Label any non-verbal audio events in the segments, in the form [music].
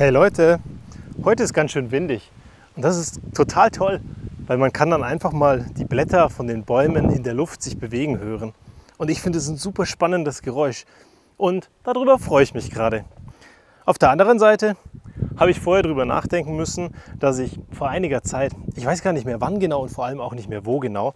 Hey Leute, heute ist ganz schön windig und das ist total toll, weil man kann dann einfach mal die Blätter von den Bäumen in der Luft sich bewegen hören. Und ich finde es ein super spannendes Geräusch und darüber freue ich mich gerade. Auf der anderen Seite habe ich vorher darüber nachdenken müssen, dass ich vor einiger Zeit, ich weiß gar nicht mehr wann genau und vor allem auch nicht mehr wo genau,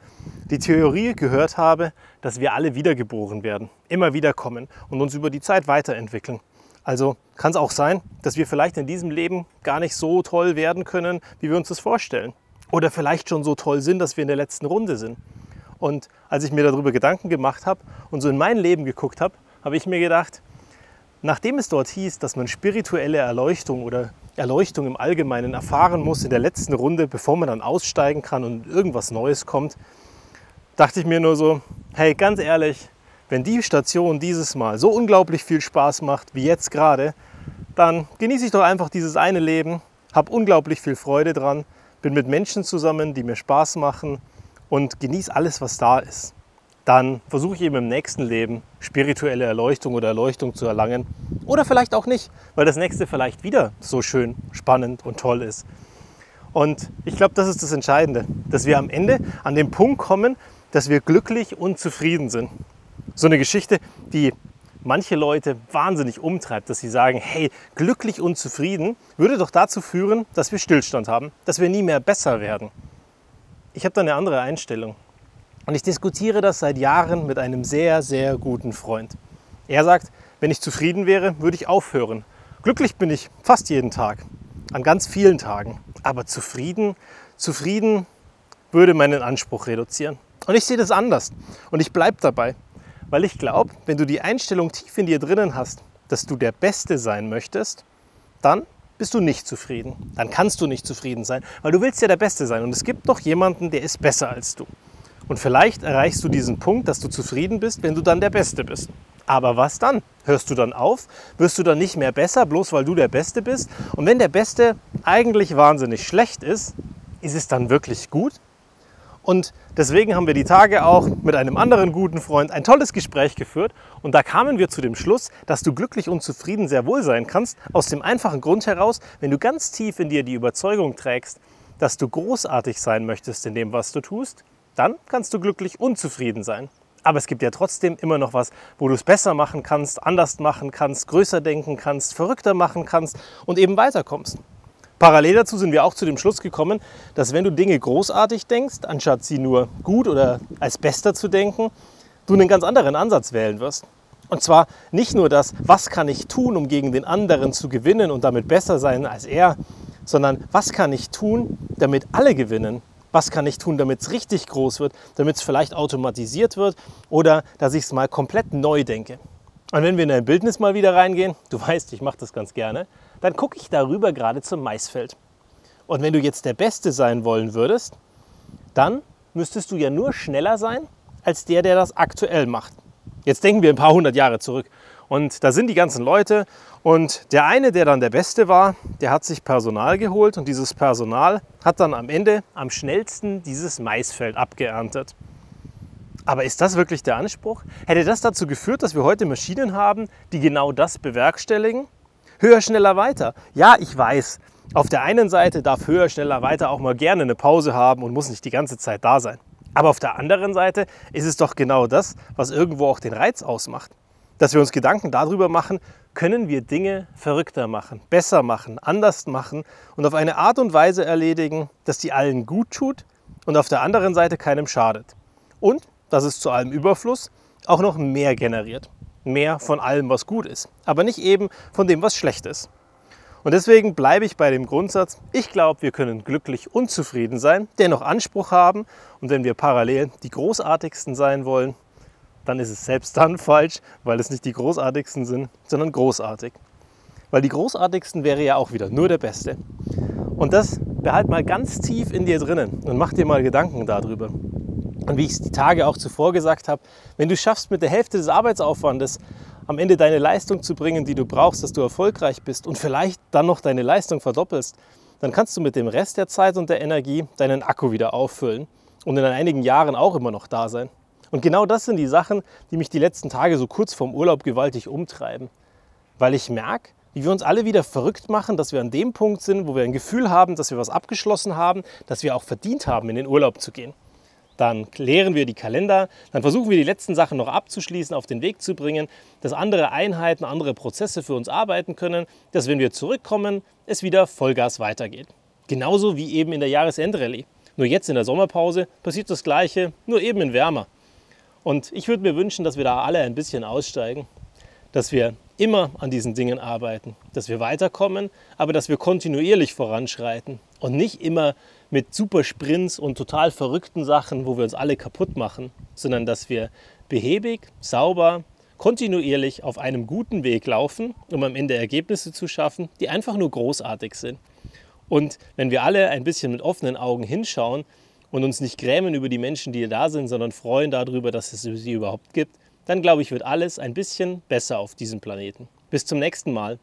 die Theorie gehört habe, dass wir alle wiedergeboren werden, immer wieder kommen und uns über die Zeit weiterentwickeln. Also kann es auch sein, dass wir vielleicht in diesem Leben gar nicht so toll werden können, wie wir uns das vorstellen. Oder vielleicht schon so toll sind, dass wir in der letzten Runde sind. Und als ich mir darüber Gedanken gemacht habe und so in mein Leben geguckt habe, habe ich mir gedacht, nachdem es dort hieß, dass man spirituelle Erleuchtung oder Erleuchtung im Allgemeinen erfahren muss in der letzten Runde, bevor man dann aussteigen kann und irgendwas Neues kommt, dachte ich mir nur so, hey, ganz ehrlich, wenn die Station dieses Mal so unglaublich viel Spaß macht wie jetzt gerade, dann genieße ich doch einfach dieses eine Leben, habe unglaublich viel Freude dran, bin mit Menschen zusammen, die mir Spaß machen und genieße alles, was da ist. Dann versuche ich eben im nächsten Leben spirituelle Erleuchtung oder Erleuchtung zu erlangen. Oder vielleicht auch nicht, weil das nächste vielleicht wieder so schön, spannend und toll ist. Und ich glaube, das ist das Entscheidende, dass wir am Ende an den Punkt kommen, dass wir glücklich und zufrieden sind. So eine Geschichte, die manche Leute wahnsinnig umtreibt, dass sie sagen, hey, glücklich und zufrieden würde doch dazu führen, dass wir Stillstand haben, dass wir nie mehr besser werden. Ich habe da eine andere Einstellung. Und ich diskutiere das seit Jahren mit einem sehr, sehr guten Freund. Er sagt, wenn ich zufrieden wäre, würde ich aufhören. Glücklich bin ich fast jeden Tag, an ganz vielen Tagen. Aber zufrieden, zufrieden würde meinen Anspruch reduzieren. Und ich sehe das anders. Und ich bleibe dabei. Weil ich glaube, wenn du die Einstellung tief in dir drinnen hast, dass du der Beste sein möchtest, dann bist du nicht zufrieden. Dann kannst du nicht zufrieden sein, weil du willst ja der Beste sein. Und es gibt noch jemanden, der ist besser als du. Und vielleicht erreichst du diesen Punkt, dass du zufrieden bist, wenn du dann der Beste bist. Aber was dann? Hörst du dann auf? Wirst du dann nicht mehr besser, bloß weil du der Beste bist? Und wenn der Beste eigentlich wahnsinnig schlecht ist, ist es dann wirklich gut? Und deswegen haben wir die Tage auch mit einem anderen guten Freund ein tolles Gespräch geführt. Und da kamen wir zu dem Schluss, dass du glücklich und zufrieden sehr wohl sein kannst. Aus dem einfachen Grund heraus, wenn du ganz tief in dir die Überzeugung trägst, dass du großartig sein möchtest in dem, was du tust, dann kannst du glücklich und zufrieden sein. Aber es gibt ja trotzdem immer noch was, wo du es besser machen kannst, anders machen kannst, größer denken kannst, verrückter machen kannst und eben weiterkommst. Parallel dazu sind wir auch zu dem Schluss gekommen, dass wenn du Dinge großartig denkst, anstatt sie nur gut oder als bester zu denken, du einen ganz anderen Ansatz wählen wirst. Und zwar nicht nur das, was kann ich tun, um gegen den anderen zu gewinnen und damit besser sein als er, sondern was kann ich tun, damit alle gewinnen? Was kann ich tun, damit es richtig groß wird, damit es vielleicht automatisiert wird oder dass ich es mal komplett neu denke? Und wenn wir in ein Bildnis mal wieder reingehen, du weißt, ich mache das ganz gerne, dann gucke ich darüber gerade zum Maisfeld. Und wenn du jetzt der Beste sein wollen würdest, dann müsstest du ja nur schneller sein als der, der das aktuell macht. Jetzt denken wir ein paar hundert Jahre zurück. Und da sind die ganzen Leute. Und der eine, der dann der Beste war, der hat sich Personal geholt. Und dieses Personal hat dann am Ende am schnellsten dieses Maisfeld abgeerntet. Aber ist das wirklich der Anspruch? Hätte das dazu geführt, dass wir heute Maschinen haben, die genau das bewerkstelligen? höher, schneller, weiter. Ja, ich weiß, auf der einen Seite darf höher, schneller, weiter auch mal gerne eine Pause haben und muss nicht die ganze Zeit da sein. Aber auf der anderen Seite ist es doch genau das, was irgendwo auch den Reiz ausmacht. Dass wir uns Gedanken darüber machen, können wir Dinge verrückter machen, besser machen, anders machen und auf eine Art und Weise erledigen, dass die allen gut tut und auf der anderen Seite keinem schadet. Und dass es zu allem Überfluss auch noch mehr generiert mehr von allem, was gut ist, aber nicht eben von dem, was schlecht ist. Und deswegen bleibe ich bei dem Grundsatz, ich glaube, wir können glücklich und zufrieden sein, dennoch Anspruch haben und wenn wir parallel die großartigsten sein wollen, dann ist es selbst dann [laughs] falsch, weil es nicht die großartigsten sind, sondern großartig. Weil die großartigsten wäre ja auch wieder nur der Beste. Und das behalt mal ganz tief in dir drinnen und mach dir mal Gedanken darüber. Und wie ich es die Tage auch zuvor gesagt habe, wenn du schaffst, mit der Hälfte des Arbeitsaufwandes am Ende deine Leistung zu bringen, die du brauchst, dass du erfolgreich bist und vielleicht dann noch deine Leistung verdoppelst, dann kannst du mit dem Rest der Zeit und der Energie deinen Akku wieder auffüllen und in einigen Jahren auch immer noch da sein. Und genau das sind die Sachen, die mich die letzten Tage so kurz vorm Urlaub gewaltig umtreiben. Weil ich merke, wie wir uns alle wieder verrückt machen, dass wir an dem Punkt sind, wo wir ein Gefühl haben, dass wir was abgeschlossen haben, dass wir auch verdient haben, in den Urlaub zu gehen. Dann klären wir die Kalender, dann versuchen wir die letzten Sachen noch abzuschließen, auf den Weg zu bringen, dass andere Einheiten, andere Prozesse für uns arbeiten können, dass wenn wir zurückkommen, es wieder Vollgas weitergeht. Genauso wie eben in der Jahresendrallye. Nur jetzt in der Sommerpause passiert das Gleiche, nur eben in wärmer. Und ich würde mir wünschen, dass wir da alle ein bisschen aussteigen, dass wir immer an diesen Dingen arbeiten, dass wir weiterkommen, aber dass wir kontinuierlich voranschreiten und nicht immer mit Supersprints und total verrückten Sachen, wo wir uns alle kaputt machen, sondern dass wir behäbig, sauber, kontinuierlich auf einem guten Weg laufen, um am Ende Ergebnisse zu schaffen, die einfach nur großartig sind. Und wenn wir alle ein bisschen mit offenen Augen hinschauen und uns nicht grämen über die Menschen, die da sind, sondern freuen darüber, dass es sie überhaupt gibt, dann glaube ich, wird alles ein bisschen besser auf diesem Planeten. Bis zum nächsten Mal.